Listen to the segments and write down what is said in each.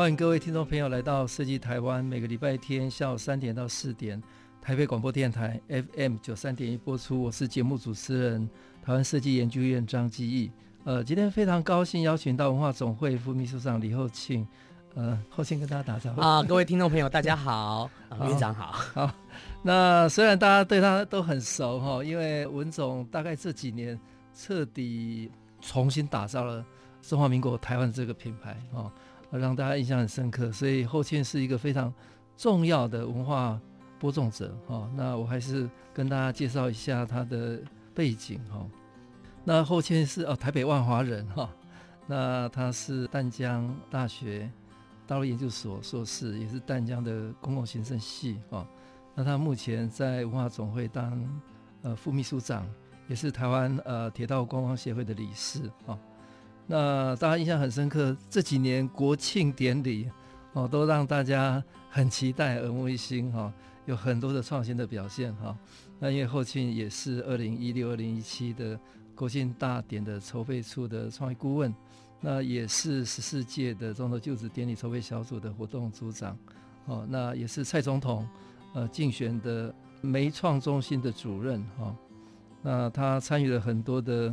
欢迎各位听众朋友来到设计台湾，每个礼拜天下午三点到四点，台北广播电台 FM 九三点一播出。我是节目主持人台湾设计研究院张基义。呃，今天非常高兴邀请到文化总会副秘书长李厚庆。呃，厚庆跟大家打招呼啊，各位听众朋友大家好，院长好。好，那虽然大家对他都很熟哈，因为文总大概这几年彻底重新打造了中华民国台湾这个品牌哦。让大家印象很深刻，所以厚庆是一个非常重要的文化播种者哈。那我还是跟大家介绍一下他的背景哈。那厚庆是哦台北万华人哈，那他是淡江大学大陆研究所硕士，也是淡江的公共行政系哈。那他目前在文化总会当呃副秘书长，也是台湾呃铁道观光协会的理事哈。那大家印象很深刻，这几年国庆典礼哦，都让大家很期待，耳目一新哈，有很多的创新的表现哈。那因为厚庆也是二零一六、二零一七的国庆大典的筹备处的创意顾问，那也是十四届的总统就职典礼筹备小组的活动组长哦，那也是蔡总统呃竞选的媒创中心的主任哈。那他参与了很多的。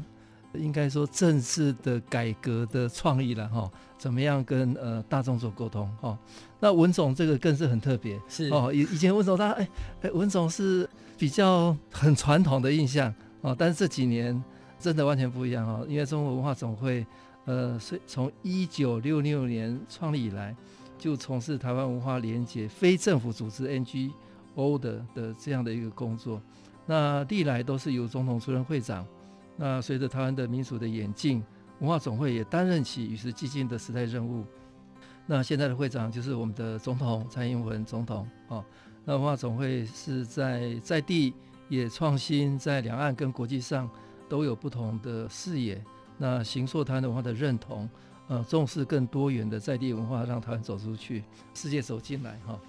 应该说政治的改革的创意了哈，怎么样跟呃大众做沟通哈？那文总这个更是很特别，是哦，以以前文总他哎哎文总是比较很传统的印象哦，但是这几年真的完全不一样哦，因为中国文化总会呃是从一九六六年创立以来，就从事台湾文化连结非政府组织 NGO 的的这样的一个工作，那历来都是由总统出任会长。那随着台湾的民主的演进，文化总会也担任起与时俱进的时代任务。那现在的会长就是我们的总统蔡英文总统哦。那文化总会是在在地也创新，在两岸跟国际上都有不同的视野。那形塑台湾的文化的认同，呃，重视更多元的在地文化，让台湾走出去，世界走进来哈。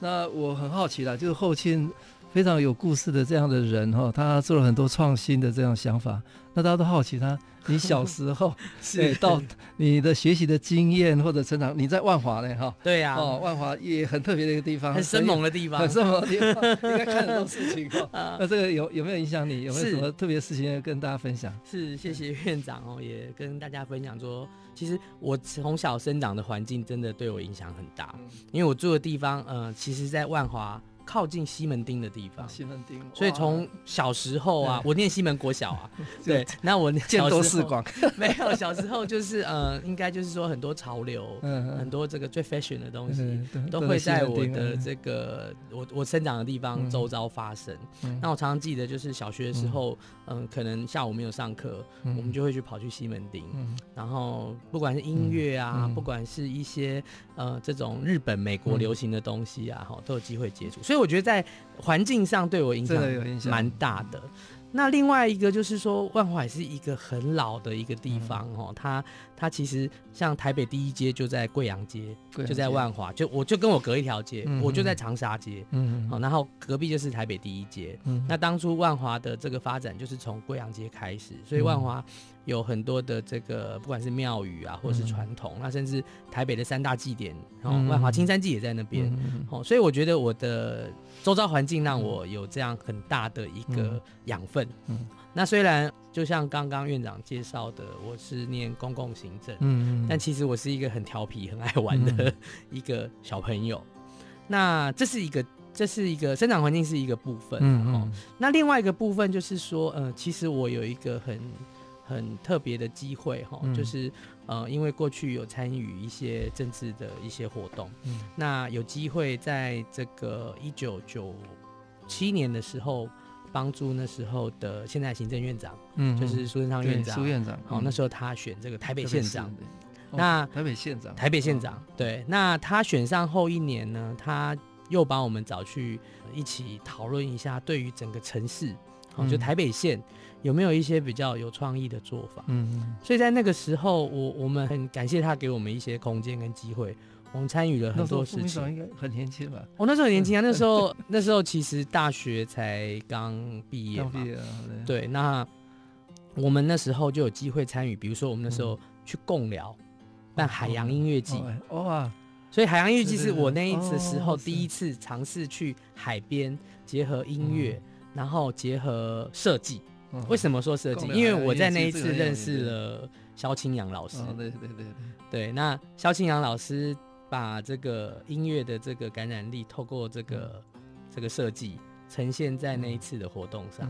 那我很好奇啦，就是后庆。非常有故事的这样的人哈，他做了很多创新的这样想法。那大家都好奇他，你小时候 是到你的学习的经验或者成长，你在万华呢哈？对呀，哦，万华也很特别的一个地方，很生猛的地方，很生猛的地方，应该看很多事情哈。那这个有有没有影响你？有没有什么特别事情要跟大家分享？是，谢谢院长哦，也跟大家分享说，其实我从小生长的环境真的对我影响很大，因为我住的地方，呃，其实在万华。靠近西门町的地方，西门町，所以从小时候啊，我念西门国小啊，对，那我见多识广，没有小时候就是呃，应该就是说很多潮流，很多这个最 fashion 的东西都会在我的这个我我生长的地方周遭发生。那我常常记得就是小学的时候，嗯，可能下午没有上课，我们就会去跑去西门町，然后不管是音乐啊，不管是一些呃这种日本、美国流行的东西啊，哈，都有机会接触，所以。我觉得在环境上对我影响蛮大的。那另外一个就是说，万华也是一个很老的一个地方哦。它它其实像台北第一街就在贵阳街，就在万华，就我就跟我隔一条街，我就在长沙街。嗯，好，然后隔壁就是台北第一街。嗯，那当初万华的这个发展就是从贵阳街开始，所以万华有很多的这个不管是庙宇啊，或是传统，那甚至台北的三大祭典，然后万华青山祭也在那边。嗯哦，所以我觉得我的周遭环境让我有这样很大的一个养分。嗯，那虽然就像刚刚院长介绍的，我是念公共行政，嗯，但其实我是一个很调皮、很爱玩的 一个小朋友。那这是一个，这是一个生长环境是一个部分，嗯嗯。那另外一个部分就是说，呃，其实我有一个很很特别的机会，哈，就是呃，因为过去有参与一些政治的一些活动，嗯，那有机会在这个一九九七年的时候。帮助那时候的现在行政院长，嗯，就是苏贞昌院长，苏院长，好，那时候他选这个台北县长，那台北县长，台北县长，对，那他选上后一年呢，他又把我们找去一起讨论一下，对于整个城市，哦，就台北县有没有一些比较有创意的做法？嗯，所以在那个时候，我我们很感谢他给我们一些空间跟机会。我们参与了很多事情。应该很年轻吧？我、哦、那时候很年轻啊，那时候 那时候其实大学才刚毕业嘛。毕业对，对，那我们那时候就有机会参与，比如说我们那时候去共聊办海洋音乐季。哇！所以海洋音乐季是我那一次时候第一次尝试去海边结合音乐，然后结合设计。为什么说设计？因为我在那一次认识了萧清扬老师。对对对对。对，那萧清扬老师。把这个音乐的这个感染力，透过这个、嗯、这个设计呈现在那一次的活动上。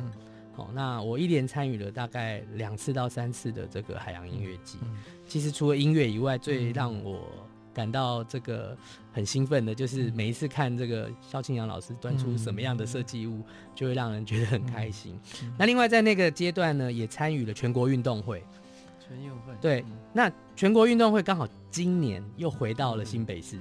好、嗯哦，那我一连参与了大概两次到三次的这个海洋音乐季。嗯、其实除了音乐以外，最让我感到这个很兴奋的，就是每一次看这个肖庆阳老师端出什么样的设计物，就会让人觉得很开心。那另外在那个阶段呢，也参与了全国运动会。全运会对，那全国运动会刚好今年又回到了新北市，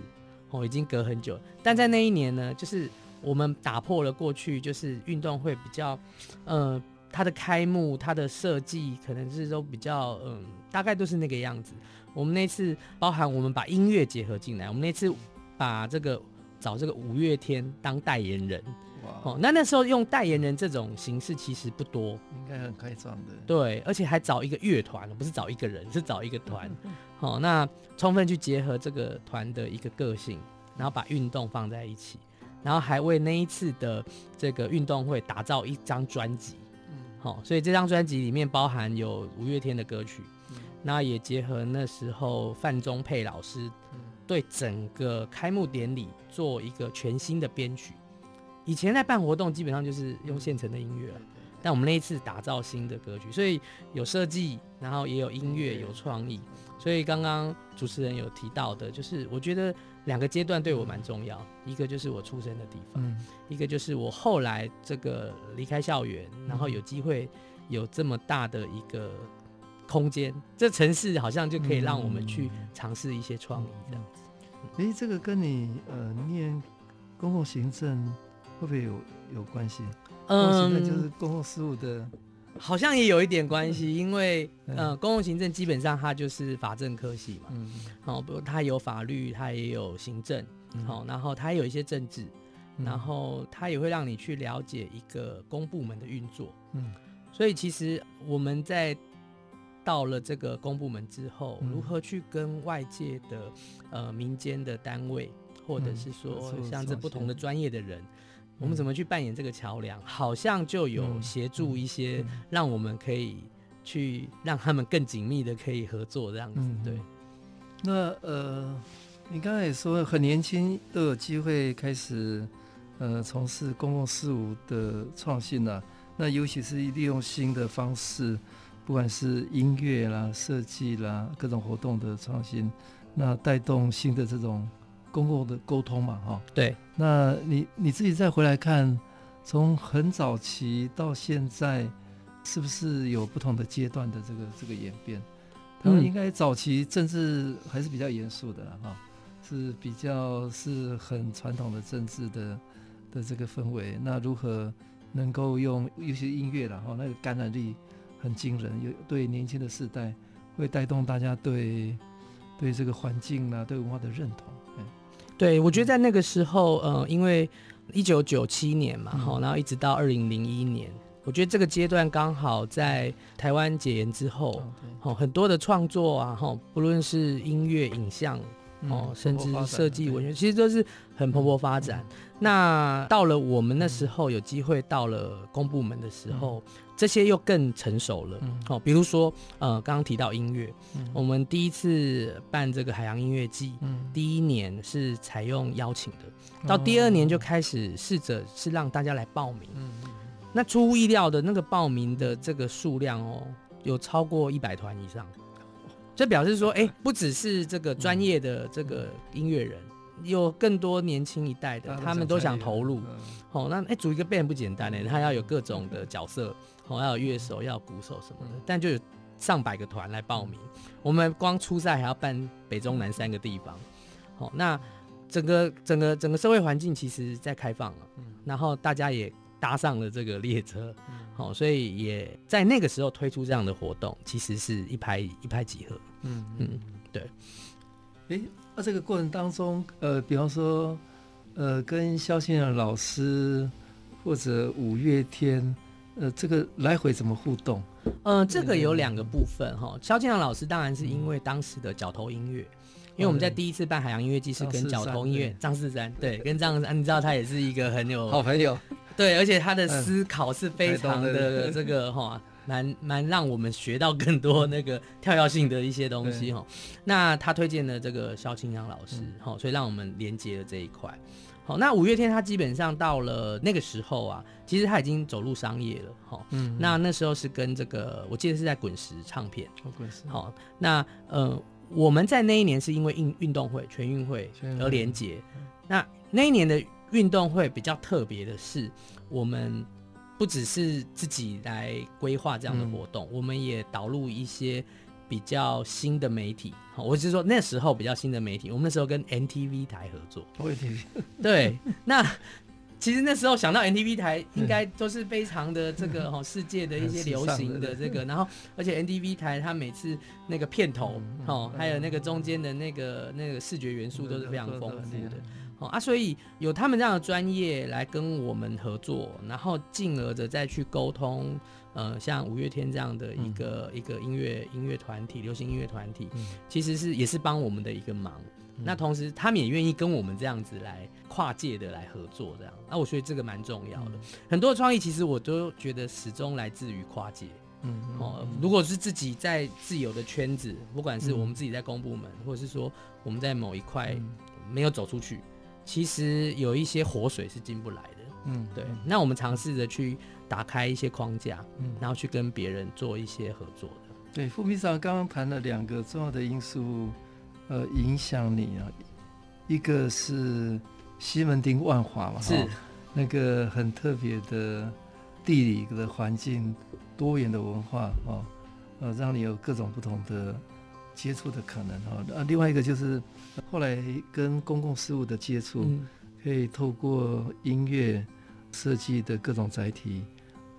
哦，已经隔很久。但在那一年呢，就是我们打破了过去，就是运动会比较，呃，它的开幕、它的设计可能是都比较，嗯、呃，大概都是那个样子。我们那次包含我们把音乐结合进来，我们那次把这个找这个五月天当代言人。哦，那那时候用代言人这种形式其实不多，应该很开创的。对，而且还找一个乐团，不是找一个人，是找一个团。好、哦，那充分去结合这个团的一个个性，然后把运动放在一起，然后还为那一次的这个运动会打造一张专辑。嗯，好，所以这张专辑里面包含有五月天的歌曲，那、嗯、也结合那时候范中沛老师对整个开幕典礼做一个全新的编曲。以前在办活动，基本上就是用现成的音乐，但我们那一次打造新的歌曲，所以有设计，然后也有音乐，有创意。所以刚刚主持人有提到的，就是我觉得两个阶段对我蛮重要，一个就是我出生的地方，一个就是我后来这个离开校园，然后有机会有这么大的一个空间，这城市好像就可以让我们去尝试一些创意这样子。哎，这个跟你呃念公共行政。会不会有有关系？嗯，就是公共事务的，好像也有一点关系，因为呃，公共行政基本上它就是法政科系嘛，嗯，好，不，它有法律，它也有行政，好，然后它也有一些政治，然后它也会让你去了解一个公部门的运作，嗯，所以其实我们在到了这个公部门之后，如何去跟外界的呃民间的单位，或者是说像这不同的专业的人。我们怎么去扮演这个桥梁？好像就有协助一些，让我们可以去让他们更紧密的可以合作这样子。对。那呃，你刚才也说很年轻都有机会开始呃从事公共事务的创新了。那尤其是利用新的方式，不管是音乐啦、设计啦、各种活动的创新，那带动新的这种。公共的沟通嘛，哈，对。那你你自己再回来看，从很早期到现在，是不是有不同的阶段的这个这个演变？他们应该早期政治还是比较严肃的哈，是比较是很传统的政治的的这个氛围。那如何能够用尤其音乐了哈，那个感染力很惊人，有对年轻的世代会带动大家对对这个环境啊，对文化的认同。嗯对，我觉得在那个时候，呃，因为一九九七年嘛，哈、嗯，然后一直到二零零一年，我觉得这个阶段刚好在台湾解严之后，哦，很多的创作啊，哈，不论是音乐、影像，哦，甚至设计、文学，其实都是很蓬勃发展。嗯、那到了我们那时候有机会到了公部门的时候。嗯这些又更成熟了，哦，比如说，呃，刚刚提到音乐，嗯、我们第一次办这个海洋音乐季，嗯、第一年是采用邀请的，到第二年就开始试着是让大家来报名，嗯、那出乎意料的那个报名的这个数量哦，有超过一百团以上，这表示说，哎，不只是这个专业的这个音乐人。有更多年轻一代的，他们都想投入。好，那哎，组一个 band 不简单呢，他要有各种的角色，好，要有乐手，要有鼓手什么的。但就有上百个团来报名。我们光初赛还要办北中南三个地方。好，那整个整个整个社会环境其实在开放了，然后大家也搭上了这个列车。好，所以也在那个时候推出这样的活动，其实是一拍一拍即合。嗯嗯，对。哎，那这个过程当中，呃，比方说，呃，跟萧敬腾老师或者五月天，呃，这个来回怎么互动？嗯、呃，这个有两个部分哈。萧庆阳老师当然是因为当时的角头音乐，因为我们在第一次办海洋音乐季是跟角头音乐张世山，对，跟张你知道他也是一个很有好朋友。对，而且他的思考是非常的 这个哈，蛮蛮让我们学到更多那个跳跃性的一些东西哈。那他推荐的这个萧清阳老师哈，所以让我们连接了这一块。好，那五月天他基本上到了那个时候啊，其实他已经走入商业了哈。嗯。那那时候是跟这个，我记得是在滚石唱片。滚石。好，那呃，我们在那一年是因为运运动会全运会而连接。那那一年的。运动会比较特别的是，我们不只是自己来规划这样的活动，嗯、我们也导入一些比较新的媒体。我是说那时候比较新的媒体，我们那时候跟 NTV 台合作。对，那其实那时候想到 NTV 台，应该都是非常的这个哈世界的一些流行的这个，然后而且 NTV 台它每次那个片头哦，还有那个中间的那个那个视觉元素都是非常丰富的。哦啊，所以有他们这样的专业来跟我们合作，然后进而的再去沟通，呃，像五月天这样的一个、嗯、一个音乐音乐团体、流行音乐团体，嗯、其实是也是帮我们的一个忙。嗯、那同时，他们也愿意跟我们这样子来跨界的来合作，这样。那我觉得这个蛮重要的。嗯、很多创意其实我都觉得始终来自于跨界。嗯，哦，如果是自己在自由的圈子，不管是我们自己在公部门，嗯、或者是说我们在某一块没有走出去。其实有一些活水是进不来的，嗯，对。那我们尝试着去打开一些框架，嗯，然后去跟别人做一些合作的。对，副秘书长刚刚谈了两个重要的因素，呃，影响你啊，一个是西门町万华嘛，是那个很特别的地理的环境，多元的文化哦，呃，让你有各种不同的。接触的可能哈，啊，另外一个就是后来跟公共事务的接触，可以透过音乐设计的各种载体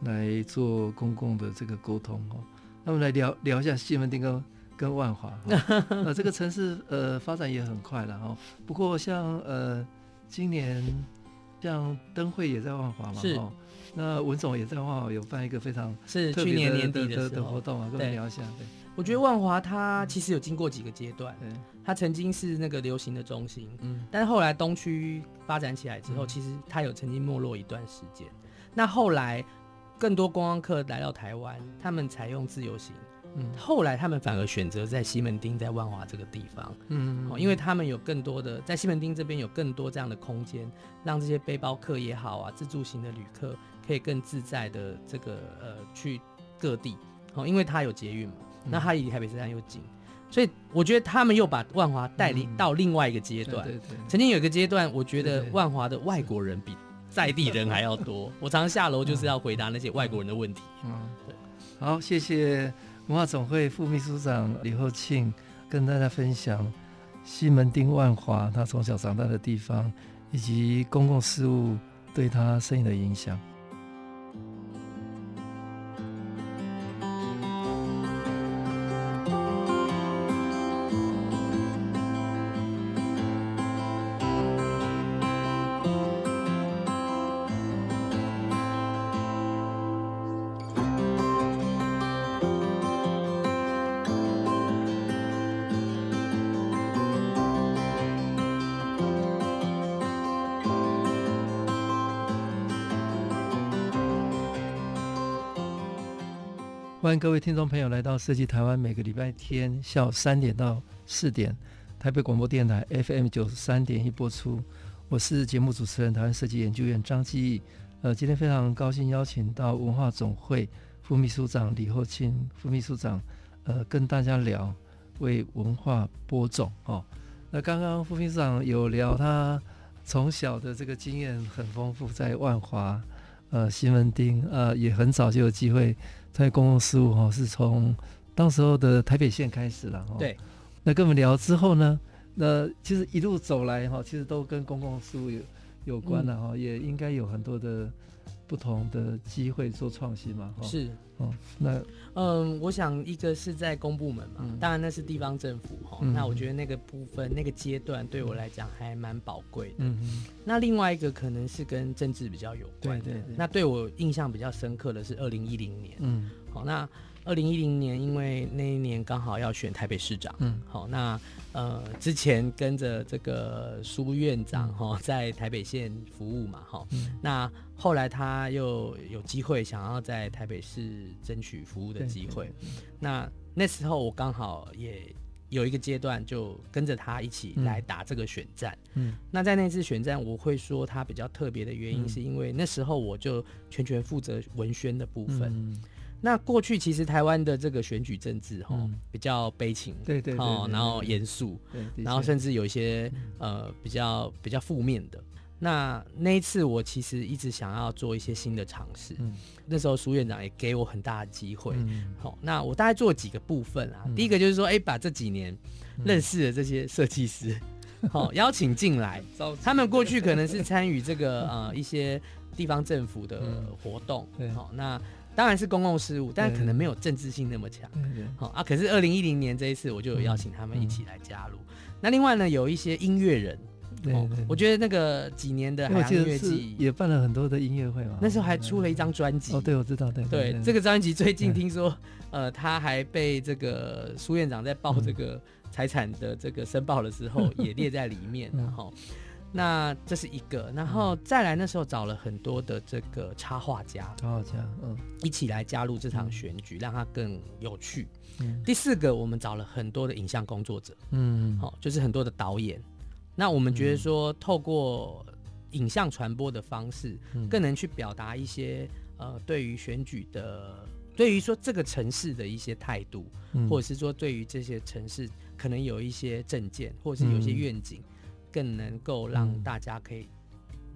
来做公共的这个沟通哈。那么来聊聊一下西门町跟跟万华，呃，这个城市呃发展也很快了哈。不过像呃今年像灯会也在万华嘛，是。那文总也在万华有办一个非常是去年年底的的活动啊，跟我们聊一下。对。我觉得万华它其实有经过几个阶段，嗯它曾经是那个流行的中心，嗯，但是后来东区发展起来之后，其实它有曾经没落一段时间。那后来更多观光客来到台湾，他们采用自由行，嗯，后来他们反而选择在西门町，在万华这个地方，嗯，因为他们有更多的在西门町这边有更多这样的空间，让这些背包客也好啊，自助型的旅客可以更自在的这个呃去各地，哦，因为它有捷运嘛。那它离台北车站又近，所以我觉得他们又把万华带领到另外一个阶段。曾经有一个阶段，我觉得万华的外国人比在地人还要多。我常常下楼就是要回答那些外国人的问题。嗯，对。好，谢谢文化总会副秘书长李厚庆跟大家分享西门町万华他从小长大的地方，以及公共事务对他生意的影响。欢迎各位听众朋友来到设计台湾，每个礼拜天下午三点到四点，台北广播电台 FM 九十三点一播出。我是节目主持人，台湾设计研究院张基义。呃，今天非常高兴邀请到文化总会副秘书长李厚庆副秘书长，呃，跟大家聊为文化播种哦。那刚刚副秘书长有聊他从小的这个经验很丰富，在万华、呃西门町，呃也很早就有机会。在公共事务哈，是从当时候的台北县开始了哈。对。那跟我们聊之后呢，那其实一路走来哈，其实都跟公共事务有有关了哈，嗯、也应该有很多的。不同的机会做创新嘛？是哦，那嗯，我想一个是在公部门嘛，嗯、当然那是地方政府哈。嗯、那我觉得那个部分那个阶段对我来讲还蛮宝贵的。嗯嗯。那另外一个可能是跟政治比较有关的。对对对。那对我印象比较深刻的是二零一零年。嗯。好，那。二零一零年，因为那一年刚好要选台北市长，嗯，好，那呃之前跟着这个苏院长哈、嗯、在台北县服务嘛，哈，嗯、那后来他又有机会想要在台北市争取服务的机会，那那时候我刚好也有一个阶段就跟着他一起来打这个选战，嗯，那在那次选战，我会说他比较特别的原因，是因为那时候我就全权负责文宣的部分。嗯那过去其实台湾的这个选举政治哈、嗯、比较悲情，对对，对，哦，然后严肃，然后甚至有一些呃比较比较负面的。那那一次我其实一直想要做一些新的尝试，嗯、那时候苏院长也给我很大的机会。好、嗯，那我大概做几个部分啊，嗯、第一个就是说，哎、欸，把这几年认识的这些设计师，好、嗯、邀请进来，他们过去 可能是参与这个呃一些地方政府的活动，对，好那。当然是公共事务，但可能没有政治性那么强。好啊，可是二零一零年这一次，我就有邀请他们一起来加入。那另外呢，有一些音乐人，对，我觉得那个几年的海洋音乐季也办了很多的音乐会嘛。那时候还出了一张专辑。哦，对，我知道，对对，这个专辑最近听说，呃，他还被这个苏院长在报这个财产的这个申报的时候 也列在里面，然后。那这是一个，然后再来那时候找了很多的这个插画家，插画家，嗯，一起来加入这场选举，嗯、让它更有趣。嗯、第四个，我们找了很多的影像工作者，嗯，好、哦，就是很多的导演。那我们觉得说，透过影像传播的方式，嗯、更能去表达一些呃，对于选举的，对于说这个城市的一些态度，嗯、或者是说对于这些城市可能有一些政见，或者是有一些愿景。嗯更能够让大家可以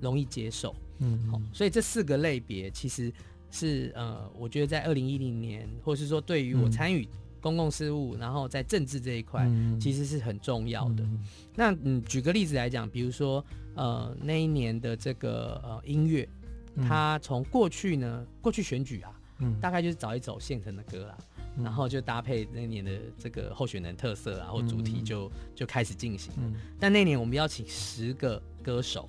容易接受，嗯，好，所以这四个类别其实是呃，我觉得在二零一零年，或是说对于我参与公共事务，嗯、然后在政治这一块，嗯、其实是很重要的。嗯、那嗯，举个例子来讲，比如说呃，那一年的这个呃音乐，它从过去呢，过去选举啊，嗯、大概就是找一首现成的歌啦。然后就搭配那年的这个候选人特色啊，或主题就就开始进行了。但那年我们邀请十个歌手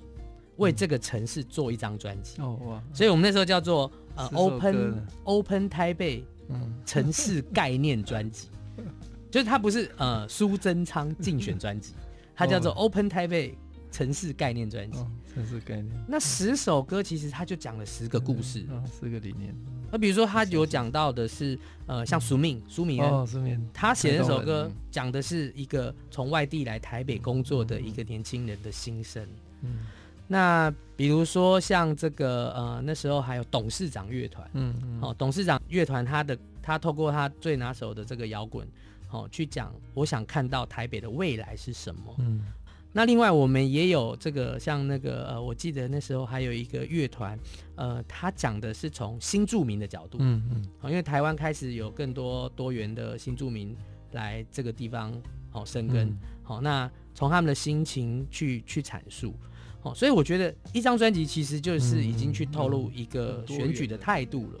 为这个城市做一张专辑。哦哇！所以我们那时候叫做呃 Open Open 台北城市概念专辑，就是它不是呃苏贞昌竞选专辑，它叫做 Open 台北城市概念专辑。城市概念。那十首歌其实他就讲了十个故事，十个理念。那比如说，他有讲到的是，呃，像苏命苏米恩，他写那首歌讲的是一个从外地来台北工作的一个年轻人的心声。嗯，那比如说像这个，呃，那时候还有董事长乐团，嗯嗯，哦，董事长乐团他的他透过他最拿手的这个摇滚，哦去讲，我想看到台北的未来是什么。嗯。那另外我们也有这个像那个呃，我记得那时候还有一个乐团，呃，他讲的是从新住民的角度，嗯嗯，好，因为台湾开始有更多多元的新住民来这个地方好生根，好，那从他们的心情去去阐述，好，所以我觉得一张专辑其实就是已经去透露一个选举的态度了，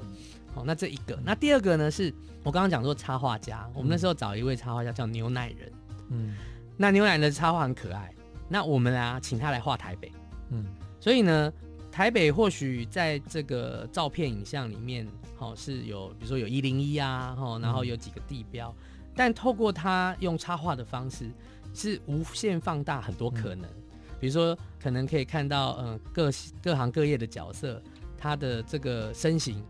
好，那这一个，那第二个呢是我刚刚讲说插画家，我们那时候找一位插画家叫牛奶人，嗯，那牛奶人的插画很可爱。那我们啊，请他来画台北，嗯，所以呢，台北或许在这个照片影像里面，好是有，比如说有一零一啊，哈，然后有几个地标，嗯、但透过他用插画的方式，是无限放大很多可能，嗯、比如说可能可以看到，嗯、呃，各各行各业的角色，他的这个身形，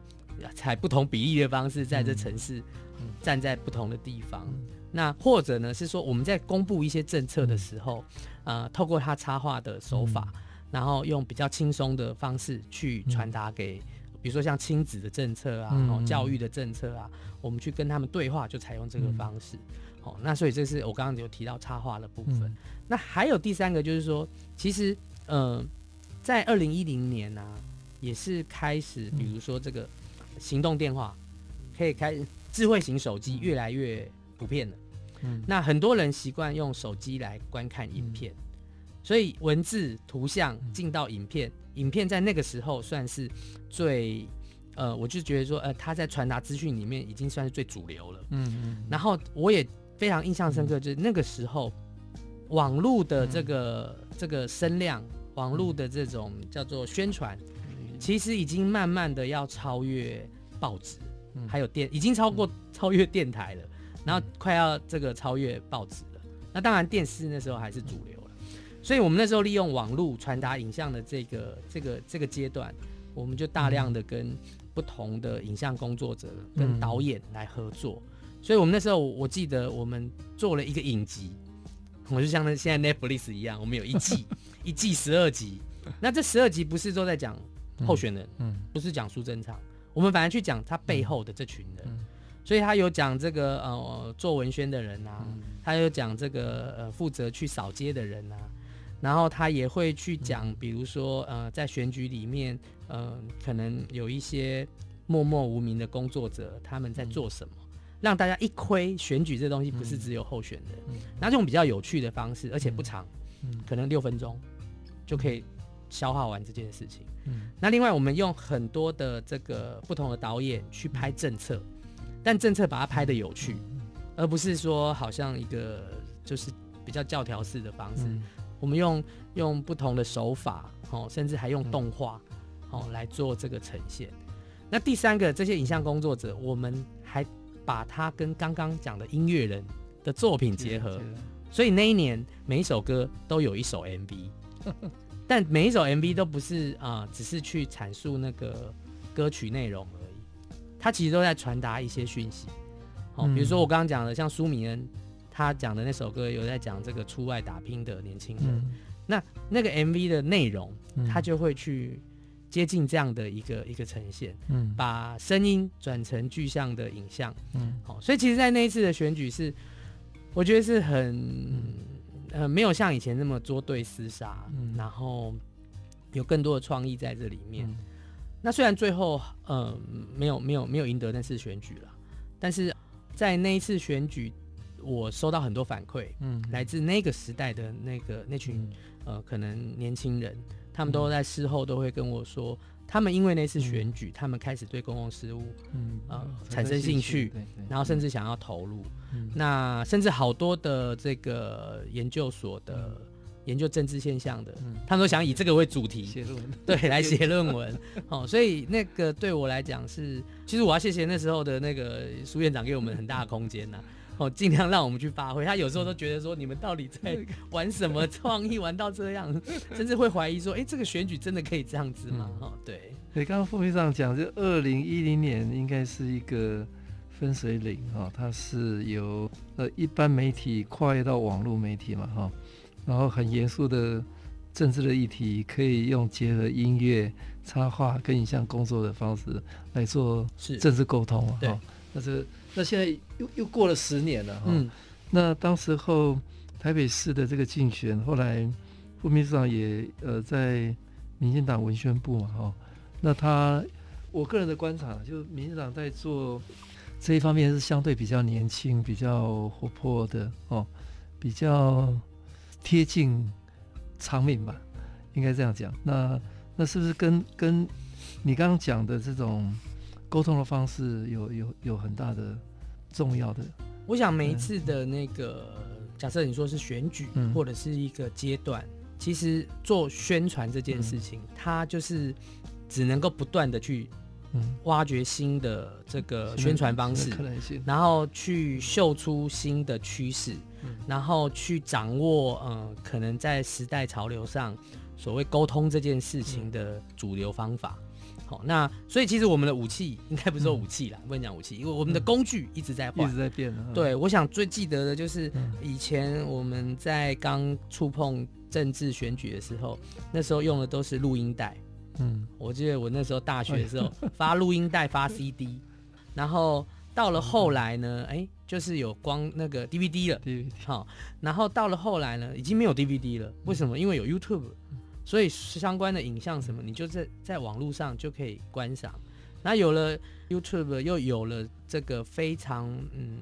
采不同比例的方式，在这城市、嗯、站在不同的地方。嗯那或者呢，是说我们在公布一些政策的时候，嗯、呃，透过他插画的手法，嗯、然后用比较轻松的方式去传达给，嗯、比如说像亲子的政策啊，教育的政策啊，我们去跟他们对话，就采用这个方式。哦，那所以这是我刚刚有提到插画的部分。嗯、那还有第三个就是说，其实，嗯、呃，在二零一零年呢、啊，也是开始，比如说这个行动电话可以开。智慧型手机越来越普遍了。嗯，那很多人习惯用手机来观看影片，嗯、所以文字、图像进到影片，影片在那个时候算是最。呃，我就觉得说，呃，他在传达资讯里面已经算是最主流了。嗯嗯。然后我也非常印象深刻，就是那个时候，网络的这个这个声量，网络的这种叫做宣传，其实已经慢慢的要超越报纸，还有电，已经超过超越电台了，然后快要这个超越报纸了。那当然电视那时候还是主流了，所以我们那时候利用网络传达影像的这个这个这个阶段，我们就大量的跟不同的影像工作者跟导演来合作，嗯、所以我们那时候我记得我们做了一个影集，我就像那现在 Netflix 一样，我们有一季 一季十二集，那这十二集不是都在讲候选人，嗯，不是讲苏贞昌，我们反而去讲他背后的这群人，嗯、所以他有讲这个呃做文宣的人啊，嗯、他有讲这个呃负责去扫街的人啊。然后他也会去讲，比如说，呃，在选举里面，呃，可能有一些默默无名的工作者，他们在做什么，让大家一窥选举这东西不是只有候选人，那这种比较有趣的方式，而且不长，可能六分钟就可以消化完这件事情。那另外我们用很多的这个不同的导演去拍政策，但政策把它拍的有趣，而不是说好像一个就是比较教条式的方式。我们用用不同的手法，哦，甚至还用动画，哦，来做这个呈现。那第三个，这些影像工作者，我们还把它跟刚刚讲的音乐人的作品结合，所以那一年每一首歌都有一首 MV，但每一首 MV 都不是啊、呃，只是去阐述那个歌曲内容它其实都在传达一些讯息。哦，比如说我刚刚讲的，像苏明恩。他讲的那首歌有在讲这个出外打拼的年轻人，嗯、那那个 MV 的内容，嗯、他就会去接近这样的一个一个呈现，嗯，把声音转成具象的影像，嗯，好，所以其实，在那一次的选举是，我觉得是很，嗯、呃，没有像以前那么捉对厮杀，嗯，然后有更多的创意在这里面。嗯、那虽然最后，呃，没有没有没有赢得那次选举了，但是在那一次选举。我收到很多反馈，嗯，来自那个时代的那个那群呃，可能年轻人，他们都在事后都会跟我说，他们因为那次选举，他们开始对公共事务，嗯呃产生兴趣，然后甚至想要投入，那甚至好多的这个研究所的研究政治现象的，嗯他们都想以这个为主题写论文，对，来写论文，哦，所以那个对我来讲是，其实我要谢谢那时候的那个苏院长给我们很大的空间呐。哦，尽量让我们去发挥。他有时候都觉得说，你们到底在玩什么创意，玩到这样，甚至会怀疑说，哎、欸，这个选举真的可以这样子吗？对。对，刚刚副秘书长讲，就二零一零年应该是一个分水岭哈，它是由呃一般媒体跨越到网络媒体嘛哈，然后很严肃的政治的议题，可以用结合音乐、插画跟影像工作的方式来做政治沟通啊。对，那是。那现在又又过了十年了哈，嗯、那当时候台北市的这个竞选，后来副秘书长也呃在民进党文宣部嘛哈，那他我个人的观察，就民进党在做这一方面是相对比较年轻、比较活泼的哦，比较贴近长民吧，应该这样讲。那那是不是跟跟你刚刚讲的这种？沟通的方式有有有很大的重要的，我想每一次的那个，嗯、假设你说是选举或者是一个阶段，嗯、其实做宣传这件事情，嗯、它就是只能够不断的去挖掘新的这个宣传方式，然后去秀出新的趋势，嗯、然后去掌握呃可能在时代潮流上所谓沟通这件事情的主流方法。好，那所以其实我们的武器应该不是说武器啦，嗯、不能讲武器，因为我们的工具一直在换，一直在变。对，我想最记得的就是以前我们在刚触碰政治选举的时候，那时候用的都是录音带。嗯，我记得我那时候大学的时候发录音带发 CD，然后到了后来呢，哎、欸，就是有光那个 DVD 了。DVD。好，然后到了后来呢，已经没有 DVD 了。为什么？因为有 YouTube。所以相关的影像什么，你就在在网络上就可以观赏。那有了 YouTube，又有了这个非常嗯，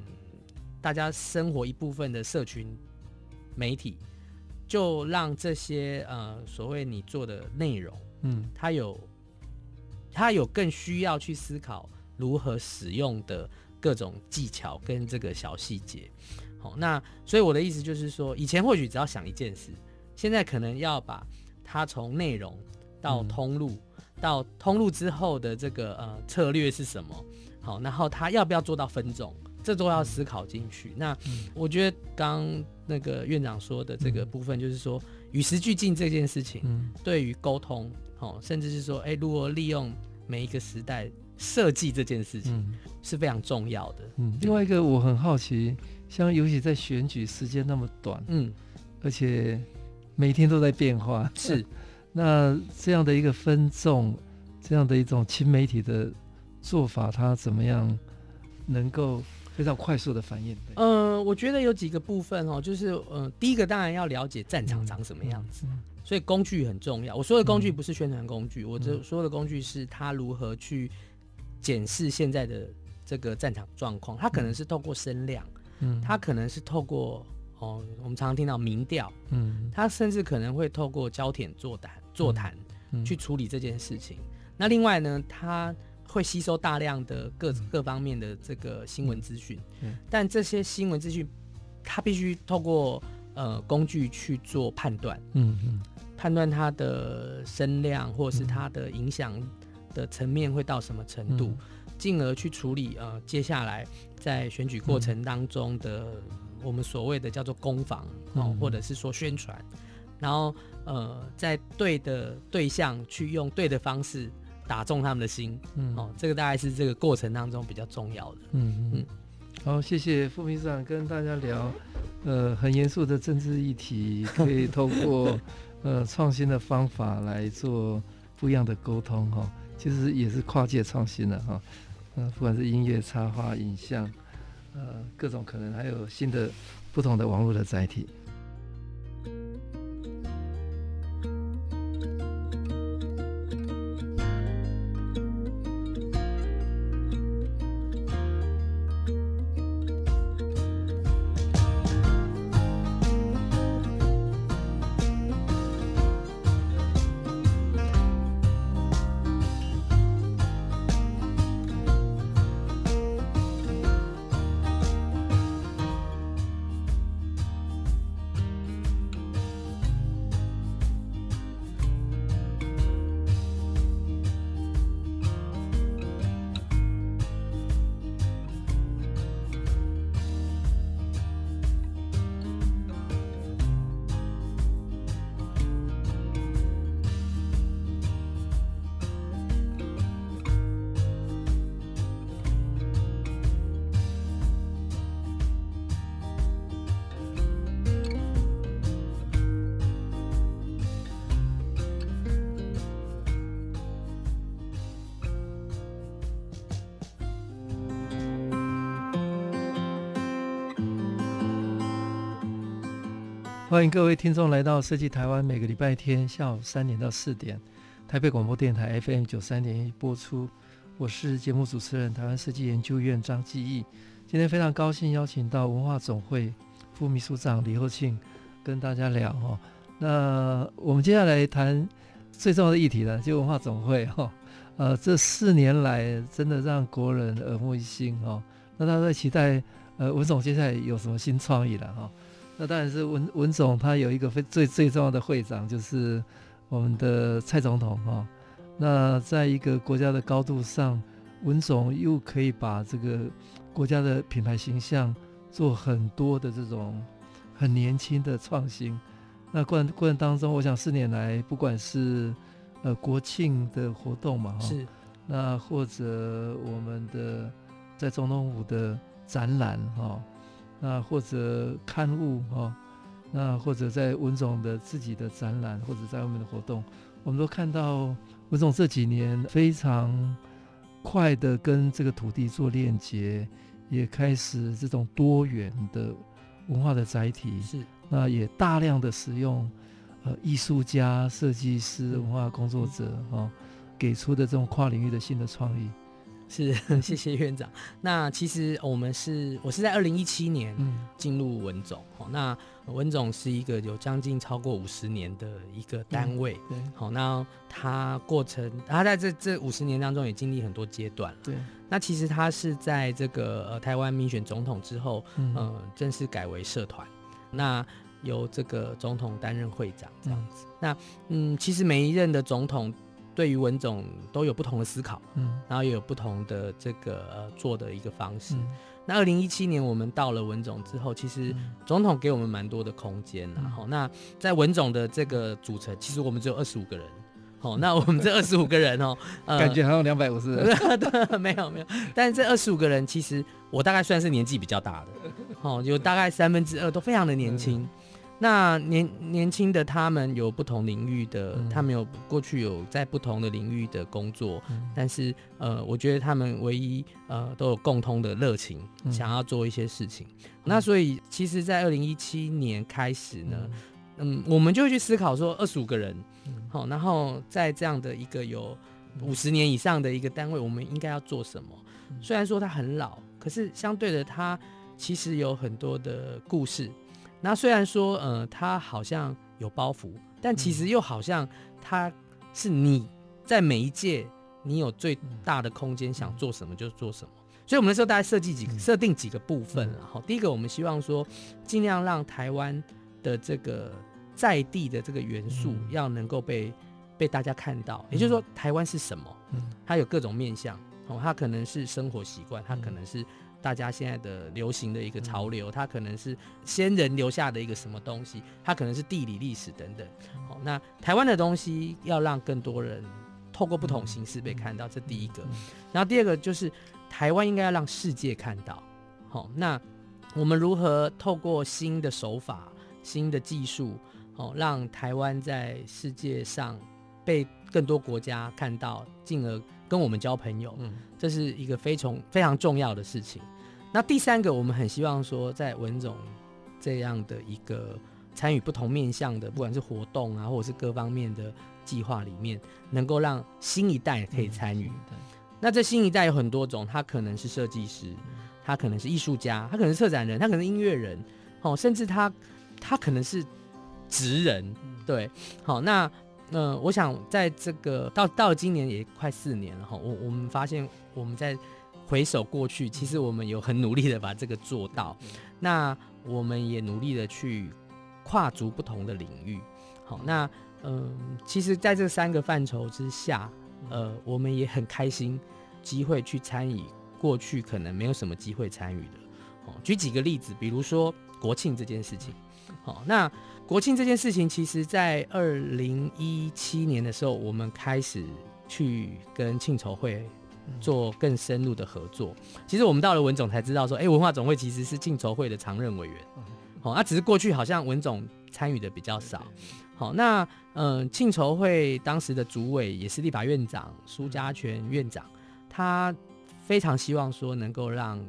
大家生活一部分的社群媒体，就让这些呃所谓你做的内容，嗯，它有它有更需要去思考如何使用的各种技巧跟这个小细节。好，那所以我的意思就是说，以前或许只要想一件事，现在可能要把它从内容到通路。嗯到通路之后的这个呃策略是什么？好，然后他要不要做到分众，这都要思考进去。那我觉得刚那个院长说的这个部分，就是说与时俱进这件事情，对于沟通，好，甚至是说，哎，如何利用每一个时代设计这件事情是非常重要的。嗯，另外一个我很好奇，像尤其在选举时间那么短，嗯，而且每天都在变化，是。那这样的一个分众，这样的一种新媒体的做法，它怎么样能够非常快速的反应？呃，我觉得有几个部分哦，就是呃，第一个当然要了解战场长什么样子，嗯嗯、所以工具很重要。我说的工具不是宣传工具，嗯、我这说的工具是他如何去检视现在的这个战场状况。他可能是透过声量，嗯，他可能是透过哦，我们常常听到民调，嗯，他甚至可能会透过焦点座谈。座谈去处理这件事情。那另外呢，他会吸收大量的各各方面的这个新闻资讯。嗯、但这些新闻资讯，他必须透过呃工具去做判断。嗯嗯，判断它的声量或是它的影响的层面会到什么程度，进、嗯、而去处理呃接下来在选举过程当中的我们所谓的叫做攻防哦，嗯、或者是说宣传。然后，呃，在对的对象去用对的方式打中他们的心，嗯，哦，这个大概是这个过程当中比较重要的。嗯嗯，嗯。好，谢谢副秘书长跟大家聊，呃，很严肃的政治议题，可以透过呃创新的方法来做不一样的沟通，哈、哦，其实也是跨界创新的哈，呃，不管是音乐、插画、影像，呃，各种可能还有新的不同的网络的载体。欢迎各位听众来到设计台湾，每个礼拜天下午三点到四点，台北广播电台 FM 九三点一播出。我是节目主持人台湾设计研究院张继义。今天非常高兴邀请到文化总会副秘书长李厚庆跟大家聊哦。那我们接下来谈最重要的议题呢，就文化总会哈。呃，这四年来真的让国人耳目一新哦。那他在期待呃文总接下来有什么新创意了哈？那当然是文文总，他有一个非最最重要的会长，就是我们的蔡总统哈。那在一个国家的高度上，文总又可以把这个国家的品牌形象做很多的这种很年轻的创新。那过程过程当中，我想四年来，不管是呃国庆的活动嘛哈，是那或者我们的在总统府的展览哈。那或者刊物哦，那或者在文总的自己的展览，或者在外面的活动，我们都看到文总这几年非常快的跟这个土地做链接，也开始这种多元的文化的载体，是那也大量的使用呃艺术家、设计师、文化工作者哦给出的这种跨领域的新的创意。是，谢谢院长。那其实我们是，我是在二零一七年进入文总。好、嗯，那文总是一个有将近超过五十年的一个单位。对，好，那他过程，他在这这五十年当中也经历很多阶段。对，那其实他是在这个呃台湾民选总统之后，嗯、呃，正式改为社团。那由这个总统担任会长这样子。嗯那嗯，其实每一任的总统。对于文总都有不同的思考，嗯，然后也有不同的这个呃做的一个方式。嗯、那二零一七年我们到了文总之后，其实总统给我们蛮多的空间，然后、嗯、那在文总的这个组成，其实我们只有二十五个人。好，那我们这二十五个人哦，呃、感觉好像两百五十 人。对，没有没有，但是这二十五个人，其实我大概算是年纪比较大的，哦，有大概三分之二都非常的年轻。嗯那年年轻的他们有不同领域的，嗯、他们有过去有在不同的领域的工作，嗯、但是呃，我觉得他们唯一呃都有共通的热情，嗯、想要做一些事情。嗯、那所以其实，在二零一七年开始呢，嗯，嗯，我们就会去思考说，二十五个人，好、嗯，然后在这样的一个有五十年以上的一个单位，我们应该要做什么？嗯、虽然说他很老，可是相对的，他其实有很多的故事。那虽然说，呃，他好像有包袱，但其实又好像他是你在每一届，你有最大的空间，想做什么就做什么。所以，我们那时候大概设计几个设定几个部分，然后第一个，我们希望说，尽量让台湾的这个在地的这个元素要能够被被大家看到，也就是说，台湾是什么？它有各种面向，哦，它可能是生活习惯，它可能是。大家现在的流行的一个潮流，它可能是先人留下的一个什么东西，它可能是地理历史等等。好，那台湾的东西要让更多人透过不同形式被看到，这第一个。然后第二个就是台湾应该要让世界看到。好，那我们如何透过新的手法、新的技术，好，让台湾在世界上被更多国家看到，进而跟我们交朋友。嗯，这是一个非常非常重要的事情。那第三个，我们很希望说，在文总这样的一个参与不同面向的，不管是活动啊，或者是各方面的计划里面，能够让新一代可以参与。嗯、那这新一代有很多种，他可能是设计师，他可能是艺术家，他可能是策展人，他可能是音乐人，哦，甚至他他可能是职人，对，好，那呃，我想在这个到到今年也快四年了哈，我我们发现我们在。回首过去，其实我们有很努力的把这个做到。那我们也努力的去跨足不同的领域。好，那嗯、呃，其实在这三个范畴之下，呃，我们也很开心，机会去参与过去可能没有什么机会参与的。哦，举几个例子，比如说国庆这件事情。好，那国庆这件事情，其实在二零一七年的时候，我们开始去跟庆筹会。做更深入的合作。其实我们到了文总才知道说，哎，文化总会其实是庆筹会的常任委员。好，那只是过去好像文总参与的比较少。好，那嗯，庆筹会当时的主委也是立法院长苏家全院长，他非常希望说能够让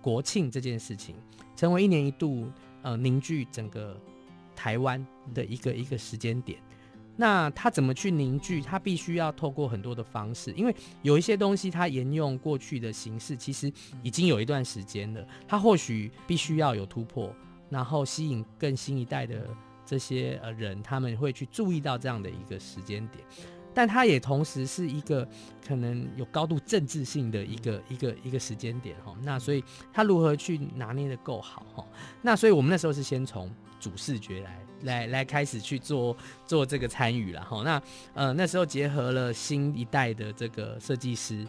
国庆这件事情成为一年一度呃凝聚整个台湾的一个一个时间点。那他怎么去凝聚？他必须要透过很多的方式，因为有一些东西他沿用过去的形式，其实已经有一段时间了。他或许必须要有突破，然后吸引更新一代的这些呃人，他们会去注意到这样的一个时间点。但他也同时是一个可能有高度政治性的一个一个一个时间点哈。那所以他如何去拿捏的够好哈？那所以我们那时候是先从主视觉来。来来开始去做做这个参与了哈，那呃那时候结合了新一代的这个设计师，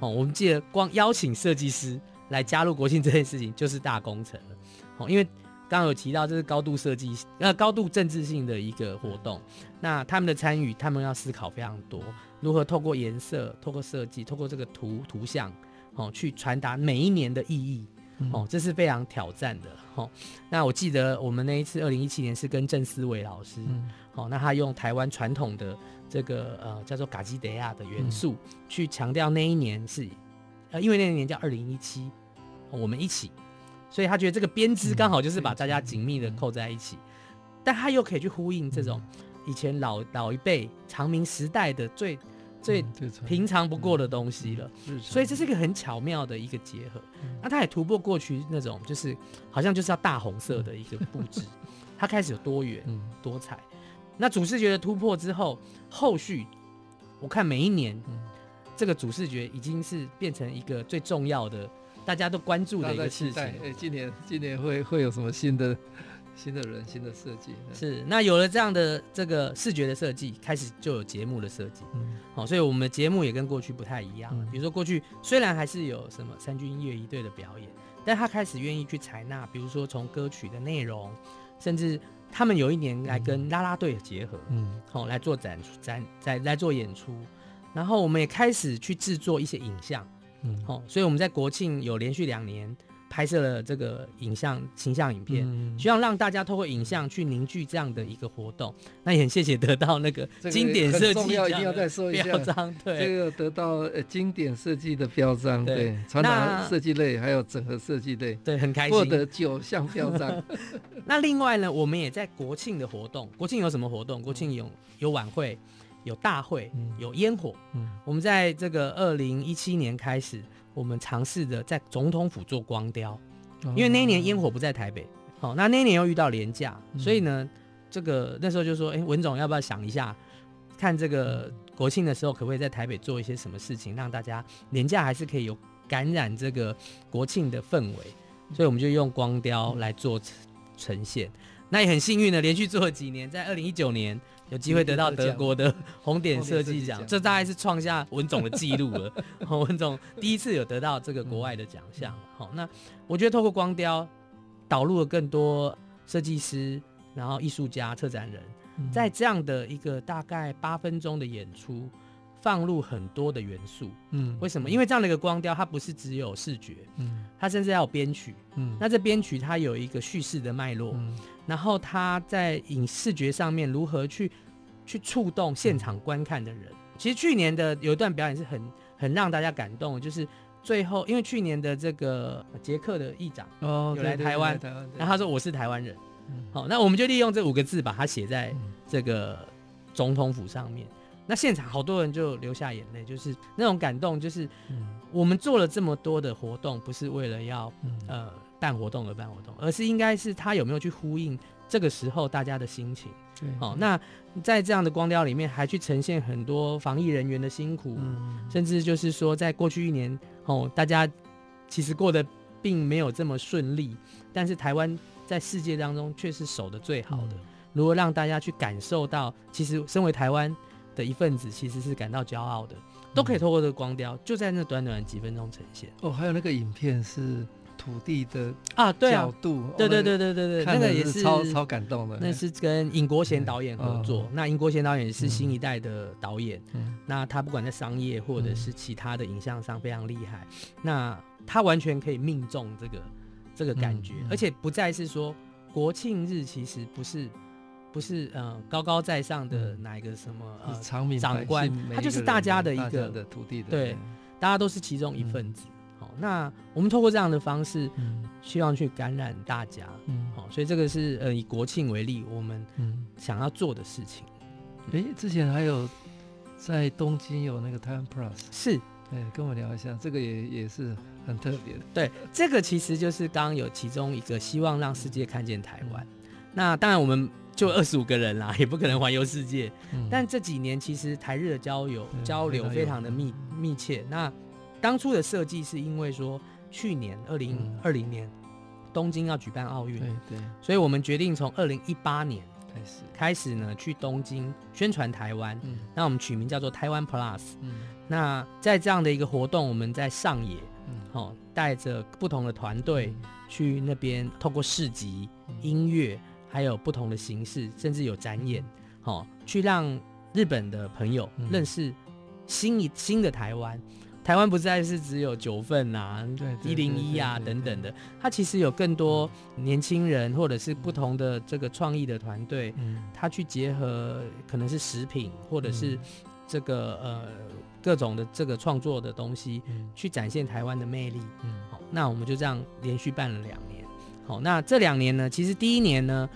哦，我们记得光邀请设计师来加入国庆这件事情就是大工程了，哦，因为刚刚有提到这是高度设计呃高度政治性的一个活动，那他们的参与，他们要思考非常多，如何透过颜色、透过设计、透过这个图图像，哦，去传达每一年的意义。哦，这是非常挑战的。哦，那我记得我们那一次二零一七年是跟郑思维老师，嗯，哦，那他用台湾传统的这个呃叫做嘎基德亚的元素，嗯，去强调那一年是，呃，因为那一年叫二零一七，我们一起，所以他觉得这个编织刚好就是把大家紧密的扣在一起，嗯，但他又可以去呼应这种以前老老一辈长明时代的最最平常不过的东西了。所以这是一个很巧妙的一个结合。那它也突破过去那种就是好像就是要大红色的一个布置，它开始有多元多彩。那主视觉的突破之后，后续我看每一年，这个主视觉已经是变成一个最重要的，大家都关注的一个事情。哎，今年今年会会有什么新的新的人新的设计？是，那有了这样的这个视觉的设计，开始就有节目的设计。嗯，好，所以我们的节目也跟过去不太一样了。比如说过去虽然还是有什么三军乐一队的表演，但他开始愿意去采纳，比如说从歌曲的内容，甚至。他们有一年来跟啦啦队结合，嗯，好、哦、来做展展在来做演出，然后我们也开始去制作一些影像，嗯，好、哦，所以我们在国庆有连续两年。拍摄了这个影像、形象影片，嗯、希望让大家透过影像去凝聚这样的一个活动。那也很谢谢得到那个经典设计要一定要再说一下标章，对，这个得到呃经典设计的标章，对，传达设计类还有整合设计类，对，很开心获得九项标章。那另外呢，我们也在国庆的活动，国庆有什么活动？国庆有有晚会，有大会，有烟火。嗯，我们在这个二零一七年开始。我们尝试着在总统府做光雕，因为那一年烟火不在台北，好，那那一年又遇到连假，所以呢，这个那时候就说，哎，文总要不要想一下，看这个国庆的时候可不可以在台北做一些什么事情，让大家连假还是可以有感染这个国庆的氛围，所以我们就用光雕来做呈现。那也很幸运的，连续做了几年，在二零一九年。有机会得到德国的红点设计奖，这大概是创下文总的记录了。文总第一次有得到这个国外的奖项。好，那我觉得透过光雕导入了更多设计师，然后艺术家、策展人，在这样的一个大概八分钟的演出，放入很多的元素。嗯，为什么？因为这样的一个光雕，它不是只有视觉，嗯，它甚至要有编曲。嗯，那这编曲它有一个叙事的脉络。然后他在影视觉上面如何去去触动现场观看的人？其实去年的有一段表演是很很让大家感动，就是最后因为去年的这个捷克的议长哦有来台湾，然后他说我是台湾人，好，那我们就利用这五个字把它写在这个总统府上面。那现场好多人就流下眼泪，就是那种感动，就是我们做了这么多的活动，不是为了要呃。办活动而办活动，而是应该是他有没有去呼应这个时候大家的心情。对，好，那在这样的光雕里面，还去呈现很多防疫人员的辛苦，嗯、甚至就是说，在过去一年，哦，大家其实过得并没有这么顺利，但是台湾在世界当中却是守得最好的。嗯、如果让大家去感受到，其实身为台湾的一份子，其实是感到骄傲的，都可以透过这个光雕，就在那短短的几分钟呈现。哦，还有那个影片是。土地的啊，对角度，对对对对对对，那个也是超超感动的。那是跟尹国贤导演合作，那尹国贤导演是新一代的导演，那他不管在商业或者是其他的影像上非常厉害，那他完全可以命中这个这个感觉，而且不再是说国庆日其实不是不是呃高高在上的哪一个什么呃长官，他就是大家的一个的土地的，对，大家都是其中一份子。那我们透过这样的方式，嗯，希望去感染大家，嗯，好，所以这个是呃以国庆为例，我们嗯想要做的事情。哎、欸，之前还有在东京有那个台湾 Plus，是，对，跟我聊一下，这个也也是很特别的。对，这个其实就是刚刚有其中一个希望让世界看见台湾。嗯、那当然我们就二十五个人啦，也不可能环游世界。嗯、但这几年其实台日的交流、嗯、交流非常的密密切。那当初的设计是因为说，去年二零二零年东京要举办奥运，对对，所以我们决定从二零一八年开始。开始呢去东京宣传台湾，嗯，那我们取名叫做台湾 Plus，嗯，那在这样的一个活动，我们在上野，嗯，好，带着不同的团队去那边，透过市集、音乐，还有不同的形式，甚至有展演，好，去让日本的朋友认识新一新的台湾。台湾不再是只有九份啊，一零一啊等等的，它其实有更多年轻人或者是不同的这个创意的团队，嗯，他去结合可能是食品或者是这个呃各种的这个创作的东西，去展现台湾的魅力。嗯，好，那我们就这样连续办了两年。好，那这两年呢，其实第一年呢，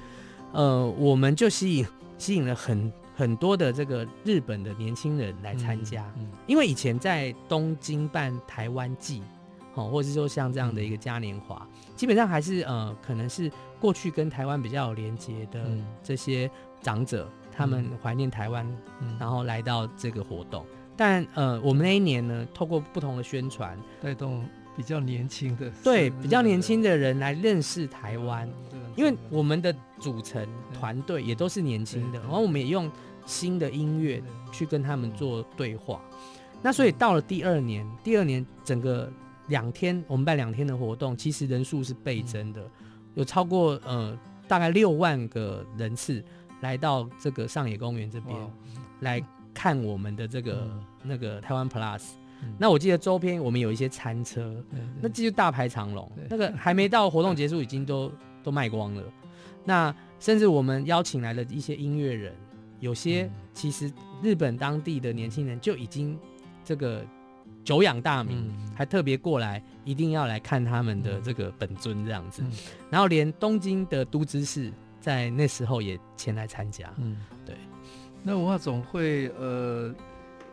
呃，我们就吸引吸引了很很多的这个日本的年轻人来参加，嗯嗯、因为以前在东京办台湾祭，哦，或者是说像这样的一个嘉年华，嗯、基本上还是呃，可能是过去跟台湾比较有连接的这些长者，嗯、他们怀念台湾，嗯、然后来到这个活动。但呃，我们那一年呢，透过不同的宣传，带动比较年轻的，对比较年轻的人来认识台湾，嗯、因为我们的组成团队也都是年轻的，然后我们也用。新的音乐去跟他们做对话，那所以到了第二年，第二年整个两天，我们办两天的活动，其实人数是倍增的，有超过呃大概六万个人次来到这个上野公园这边来看我们的这个那个台湾 Plus。那我记得周边我们有一些餐车，那这就大排长龙，那个还没到活动结束，已经都都卖光了。那甚至我们邀请来了一些音乐人。有些其实日本当地的年轻人就已经这个久仰大名，还特别过来一定要来看他们的这个本尊这样子，然后连东京的都知事在那时候也前来参加。嗯，对。那文化总会呃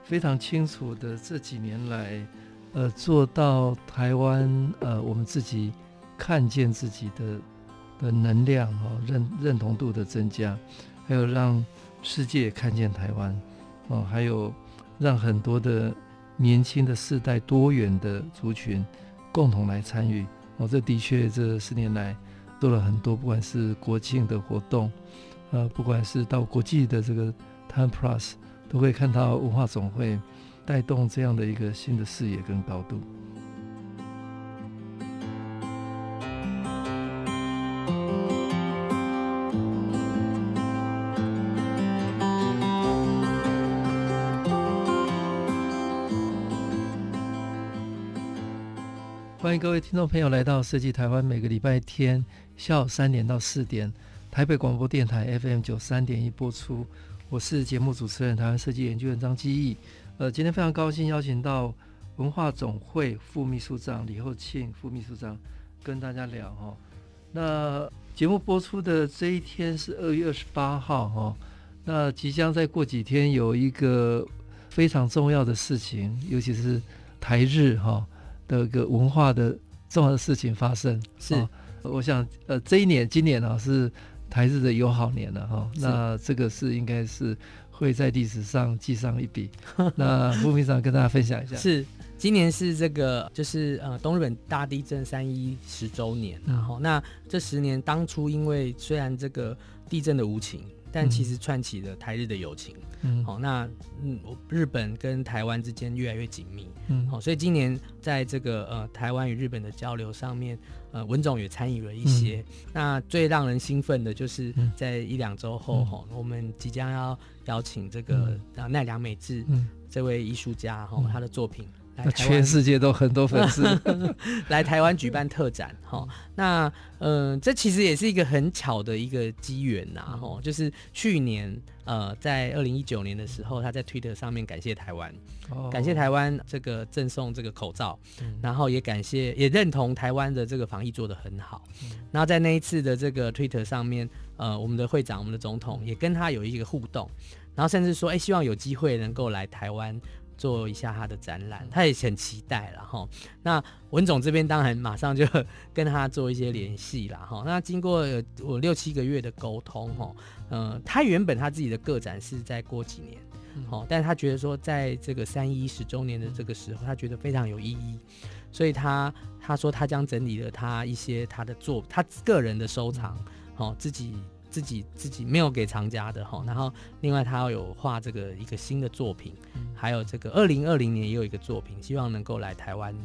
非常清楚的这几年来呃做到台湾呃我们自己看见自己的的能量哦认认同度的增加，还有让。世界看见台湾，哦，还有让很多的年轻的世代、多元的族群共同来参与，哦，这的确这十年来做了很多，不管是国庆的活动，呃，不管是到国际的这个 TIME Plus，都会看到文化总会带动这样的一个新的视野跟高度。各位听众朋友来到设计台湾，每个礼拜天下午三点到四点，台北广播电台 FM 九三点一播出。我是节目主持人，台湾设计研究院张基义。呃，今天非常高兴邀请到文化总会副秘书长李厚庆副秘书长跟大家聊哈。那节目播出的这一天是二月二十八号哈。那即将再过几天有一个非常重要的事情，尤其是台日哈。的一个文化的重要的事情发生是，哦、我想呃这一年今年啊是台日的友好年了哈，哦、那这个是应该是会在历史上记上一笔。那副秘书长跟大家分享一下，是今年是这个就是呃东日本大地震三一十周年，然后、嗯、那这十年当初因为虽然这个地震的无情。但其实串起了台日的友情，嗯，好，那嗯，日本跟台湾之间越来越紧密，嗯，好，所以今年在这个呃台湾与日本的交流上面，呃，文总也参与了一些。嗯、那最让人兴奋的就是在一两周后，哈、嗯，我们即将要邀请这个奈良美智这位艺术家，哈，他的作品。那全世界都很多粉丝。来台湾举办特展，哈，那嗯、呃，这其实也是一个很巧的一个机缘呐，哈，就是去年呃，在二零一九年的时候，他在推特上面感谢台湾，哦、感谢台湾这个赠送这个口罩，嗯、然后也感谢也认同台湾的这个防疫做得很好，嗯、然后在那一次的这个推特上面，呃，我们的会长、我们的总统也跟他有一个互动，然后甚至说，哎、欸，希望有机会能够来台湾。做一下他的展览，他也很期待了哈。那文总这边当然马上就跟他做一些联系了哈。那经过我六七个月的沟通哈，嗯，他原本他自己的个展是在过几年，好，但是他觉得说在这个三一十周年的这个时候，他觉得非常有意义，所以他他说他将整理了他一些他的作他个人的收藏，好自己。自己自己没有给藏家的哈，然后另外他要有画这个一个新的作品，嗯、还有这个二零二零年也有一个作品，希望能够来台湾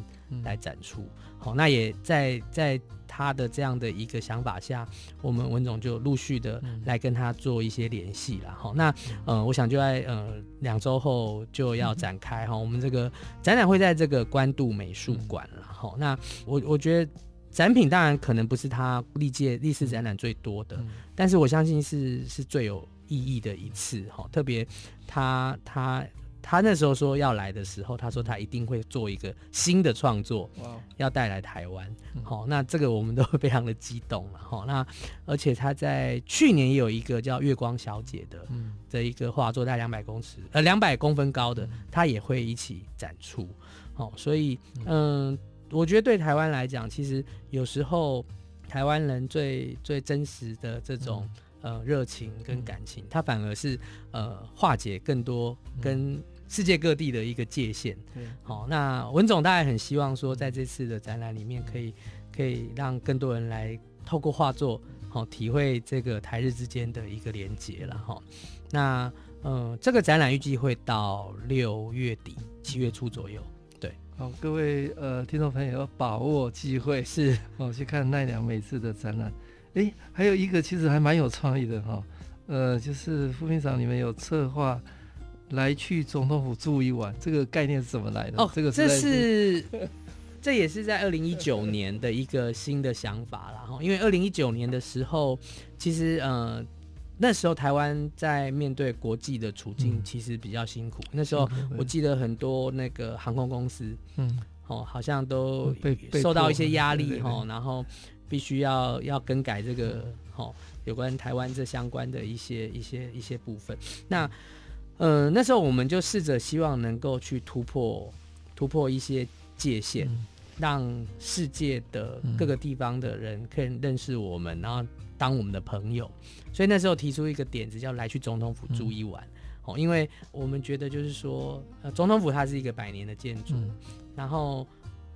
来展出。好、嗯，那也在在他的这样的一个想法下，我们文总就陆续的来跟他做一些联系了。好，那呃，我想就在呃两周后就要展开哈，嗯、我们这个展览会在这个关渡美术馆了。好、嗯，那我我觉得。展品当然可能不是他历届历史展览最多的，嗯、但是我相信是是最有意义的一次哈。特别他他他那时候说要来的时候，他说他一定会做一个新的创作，要带来台湾。好，那这个我们都会非常的激动了。好，那而且他在去年也有一个叫《月光小姐》的，的一个画作，大概两百公尺，呃，两百公分高的，他也会一起展出。好，所以嗯，我觉得对台湾来讲，其实有时候台湾人最最真实的这种。呃，热情跟感情，它反而是呃化解更多跟世界各地的一个界限。好、嗯哦，那文总大概很希望说，在这次的展览里面，可以可以让更多人来透过画作，好、哦、体会这个台日之间的一个连结了哈。那呃，这个展览预计会到六月底七月初左右。对，好，各位呃听众朋友要把握机会，是哦去看奈良美智的展览。哎，还有一个其实还蛮有创意的哈、哦，呃，就是副秘书长你们有策划来去总统府住一晚，这个概念是怎么来的？哦，这个是这是 这也是在二零一九年的一个新的想法啦。哈，因为二零一九年的时候，其实呃那时候台湾在面对国际的处境其实比较辛苦，嗯、那时候我记得很多那个航空公司，嗯，哦，好像都受到一些压力哈，然后。必须要要更改这个哦，有关台湾这相关的一些一些一些部分。那呃那时候我们就试着希望能够去突破突破一些界限，嗯、让世界的各个地方的人可以认识我们，然后当我们的朋友。所以那时候提出一个点子，叫来去总统府住一晚。哦、嗯，因为我们觉得就是说，呃，总统府它是一个百年的建筑，嗯、然后。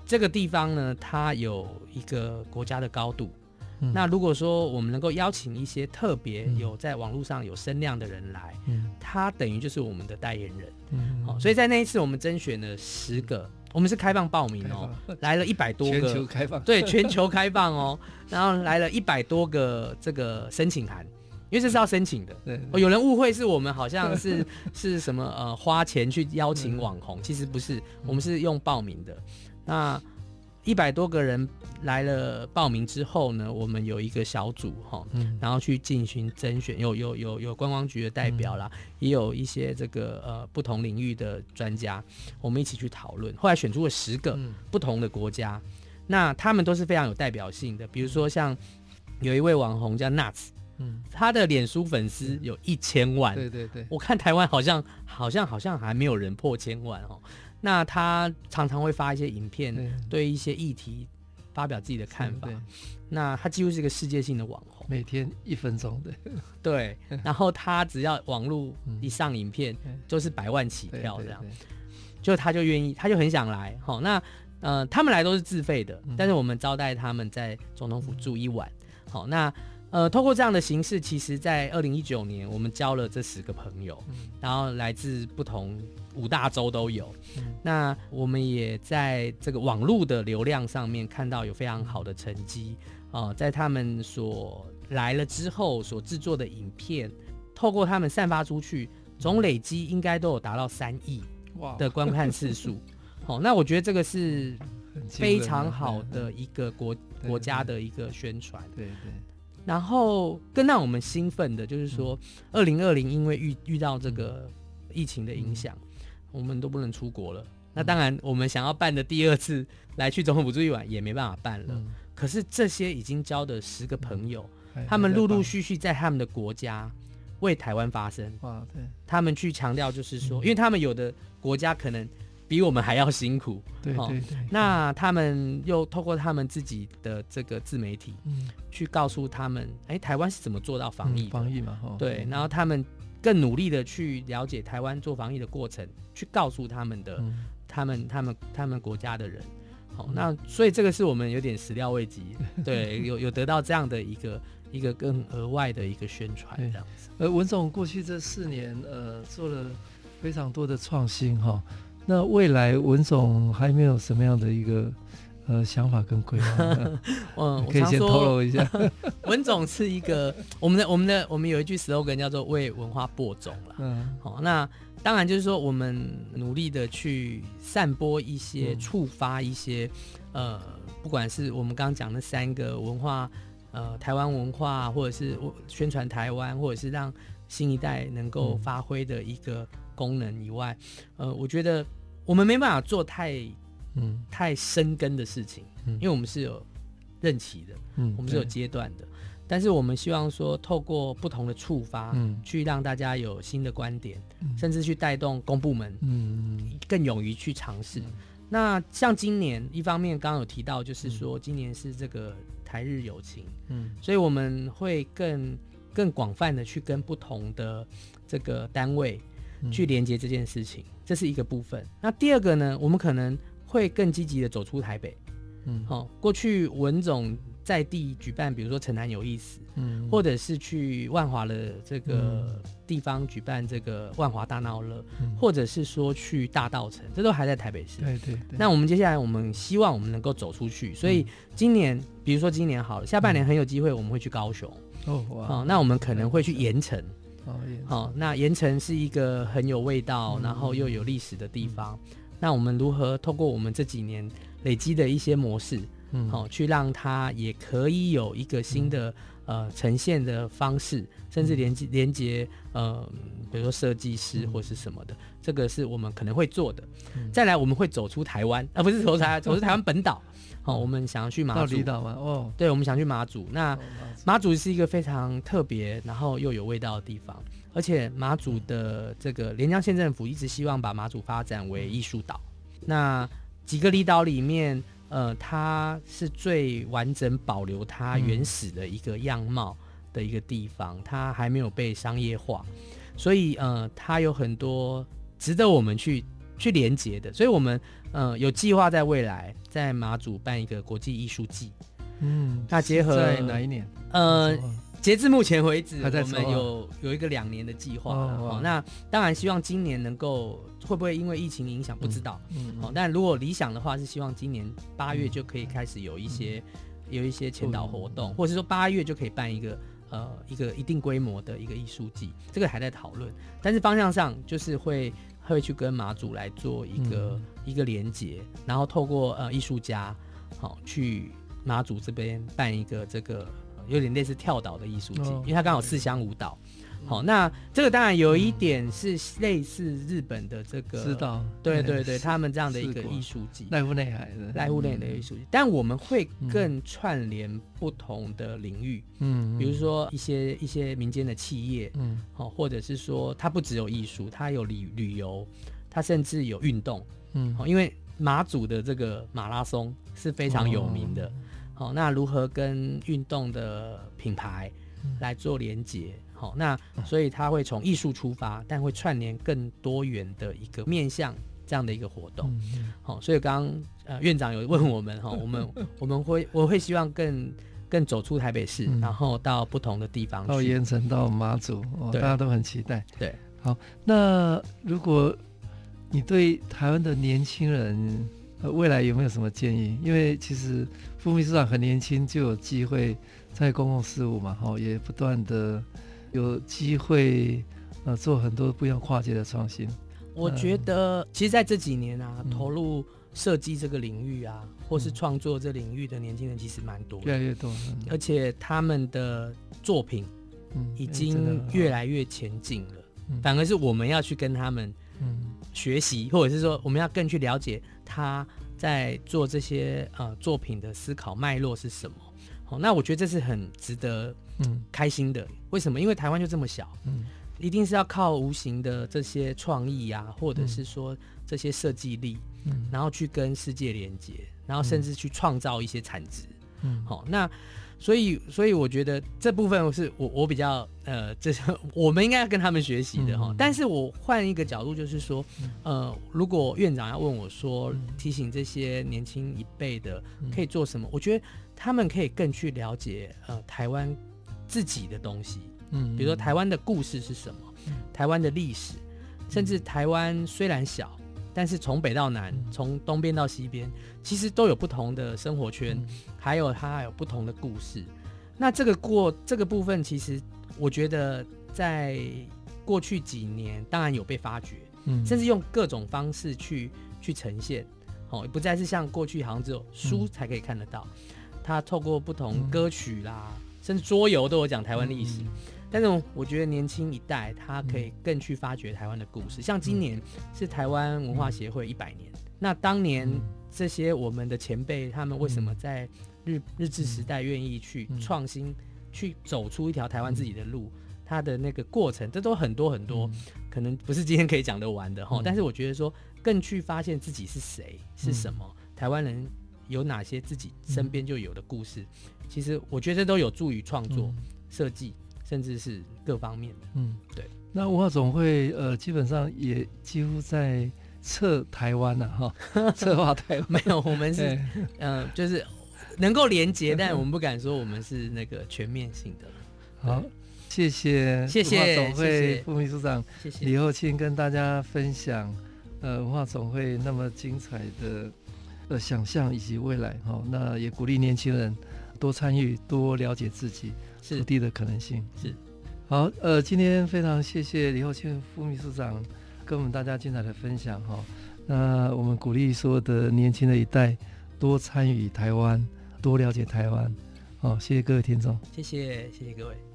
这个地方呢，它有一个国家的高度。嗯、那如果说我们能够邀请一些特别有在网络上有声量的人来，嗯，他等于就是我们的代言人。嗯，好、哦，所以在那一次我们甄选了十个，我们是开放报名哦，来了一百多个，全球开放，对，全球开放哦，然后来了一百多个这个申请函，因为这是要申请的。对，对，哦，有人误会是我们好像是 是什么呃花钱去邀请网红，其实不是，我们是用报名的。那一百多个人来了报名之后呢，我们有一个小组哈，嗯、然后去进行甄选，有有有有观光局的代表啦，嗯、也有一些这个呃不同领域的专家，我们一起去讨论，后来选出了十个不同的国家，嗯、那他们都是非常有代表性的，比如说像有一位网红叫 Nuts，嗯，他的脸书粉丝有一千万，对对对，我看台湾好像好像好像还没有人破千万哦。那他常常会发一些影片，对一些议题发表自己的看法。那他几乎是一个世界性的网红，每天一分钟的。对，然后他只要网络一上影片，就是百万起跳这样。就他就愿意，他就很想来。好，那呃，他们来都是自费的，但是我们招待他们在总统府住一晚。好，那。呃，透过这样的形式，其实，在二零一九年，我们交了这十个朋友，嗯、然后来自不同五大洲都有。嗯、那我们也在这个网络的流量上面看到有非常好的成绩啊、呃，在他们所来了之后所制作的影片，透过他们散发出去，总累积应该都有达到三亿的观看次数。好、哦，那我觉得这个是非常好的一个国国家的一个宣传。对对。然后更让我们兴奋的就是说，二零二零因为遇遇到这个疫情的影响，我们都不能出国了。那当然，我们想要办的第二次来去总统府住一晚也没办法办了。可是这些已经交的十个朋友，他们陆陆续续在他们的国家为台湾发声。哇，对，他们去强调就是说，因为他们有的国家可能。比我们还要辛苦，对对对。那他们又透过他们自己的这个自媒体，嗯，去告诉他们，哎，台湾是怎么做到防疫？防疫嘛，对。然后他们更努力的去了解台湾做防疫的过程，去告诉他们的，他们他们他们国家的人。好，那所以这个是我们有点始料未及，对，有有得到这样的一个一个更额外的一个宣传这样子。呃，文总过去这四年，呃，做了非常多的创新哈。那未来文总还没有什么样的一个呃想法跟规划？嗯，可以先透露一下。文总是一个我们的我们的我们有一句 slogan 叫做为文化播种了。嗯，好，那当然就是说我们努力的去散播一些、触发一些呃，不管是我们刚刚讲的三个文化，呃，台湾文化，或者是宣传台湾，或者是让新一代能够发挥的一个功能以外，呃，我觉得我们没办法做太嗯。太深根的事情，嗯。因为我们是有任期的，嗯，我们是有阶段的。但是我们希望说，透过不同的触发，嗯，去让大家有新的观点，嗯、甚至去带动公部门，嗯，更勇于去尝试。嗯、那像今年，一方面刚刚有提到，就是说今年是这个台日友情，嗯，所以我们会更更广泛的去跟不同的这个单位去连接这件事情，这是一个部分。那第二个呢，我们可能会更积极的走出台北，嗯，好、哦，过去文总。在地举办，比如说城南有意思，嗯，或者是去万华的这个地方举办这个万华大闹乐，嗯、或者是说去大道城，这都还在台北市。对对对。那我们接下来，我们希望我们能够走出去，所以今年，嗯、比如说今年好了，下半年很有机会，我们会去高雄。哦哇。好，那我们可能会去盐城。哦，好，那盐城是一个很有味道，嗯、然后又有历史的地方。嗯、那我们如何透过我们这几年累积的一些模式？嗯，好，去让它也可以有一个新的、嗯、呃呈现的方式，甚至连接连接呃，比如说设计师或是什么的，嗯、这个是我们可能会做的。嗯、再来，我们会走出台湾，啊，不是走出台，走出台湾本岛。好，我们想要去马祖。岛吗？哦，对，我们想去马祖。那马祖是一个非常特别，然后又有味道的地方，而且马祖的这个连江县政府一直希望把马祖发展为艺术岛。那几个离岛里面。呃，它是最完整保留它原始的一个样貌的一个地方，嗯、它还没有被商业化，所以呃，它有很多值得我们去去连接的，所以我们呃有计划在未来在马祖办一个国际艺术季，嗯，那结合在哪一年？呃。截至目前为止，我们有有一个两年的计划。哦，那当然希望今年能够会不会因为疫情影响不知道。嗯，好，但如果理想的话是希望今年八月就可以开始有一些有一些签导活动，或者是说八月就可以办一个呃一个一定规模的一个艺术季，这个还在讨论。但是方向上就是会会去跟马祖来做一个一个连接，然后透过呃艺术家好去马祖这边办一个这个。有点类似跳岛的艺术季，因为它刚好四乡五岛。好，那这个当然有一点是类似日本的这个，知道？对对对，他们这样的一个艺术季，濑户内海的。濑户内的艺术季。但我们会更串联不同的领域，嗯，比如说一些一些民间的企业，嗯，好，或者是说它不只有艺术，它有旅旅游，它甚至有运动，嗯，好，因为马祖的这个马拉松是非常有名的。好，那如何跟运动的品牌来做连接？好，那所以他会从艺术出发，但会串联更多元的一个面向这样的一个活动。好，所以刚刚呃院长有问我们哈，我们我们会我会希望更更走出台北市，然后到不同的地方，到盐城到马祖，大家都很期待。对，好，那如果你对台湾的年轻人，未来有没有什么建议？因为其实副秘书长很年轻就有机会在公共事务嘛，好，也不断的有机会呃做很多不一样跨界的创新。我觉得，其实在这几年啊，投入设计这个领域啊，或是创作这领域的年轻人其实蛮多，越来越多，而且他们的作品已经越来越前进了。反而是我们要去跟他们学习，或者是说我们要更去了解。他在做这些呃作品的思考脉络是什么？好，那我觉得这是很值得嗯开心的。嗯、为什么？因为台湾就这么小，嗯，一定是要靠无形的这些创意呀、啊，或者是说这些设计力，嗯，然后去跟世界连接，然后甚至去创造一些产值，嗯，好，那。所以，所以我觉得这部分是我我比较呃，这是 我们应该要跟他们学习的哈。嗯、但是我换一个角度，就是说，呃，如果院长要问我说，提醒这些年轻一辈的可以做什么，我觉得他们可以更去了解呃台湾自己的东西，嗯，比如说台湾的故事是什么，台湾的历史，甚至台湾虽然小。但是从北到南，从东边到西边，其实都有不同的生活圈，嗯、还有它有不同的故事。那这个过这个部分，其实我觉得在过去几年，当然有被发掘，嗯，甚至用各种方式去去呈现，哦，不再是像过去好像只有书才可以看得到，它透过不同歌曲啦，嗯、甚至桌游都有讲台湾历史。嗯但是我觉得年轻一代他可以更去发掘台湾的故事。像今年是台湾文化协会一百年，那当年这些我们的前辈，他们为什么在日日治时代愿意去创新，去走出一条台湾自己的路？他的那个过程，这都很多很多，可能不是今天可以讲得完的哈。但是我觉得说，更去发现自己是谁，是什么，台湾人有哪些自己身边就有的故事，其实我觉得都有助于创作、设计。甚至是各方面的，嗯，对。那文化总会呃，基本上也几乎在策台湾了哈，策划台湾。没有，我们是嗯、呃，就是能够连接，但我们不敢说我们是那个全面性的。好，谢谢，谢谢总会副秘书长谢谢李厚庆跟大家分享呃文化总会那么精彩的呃想象以及未来哈。那也鼓励年轻人多参与，多了解自己。土地的可能性是好，呃，今天非常谢谢李厚庆副秘书长跟我们大家精彩的分享哈。那我们鼓励所有的年轻的一代多参与台湾，多了解台湾。好，谢谢各位听众，谢谢谢谢各位。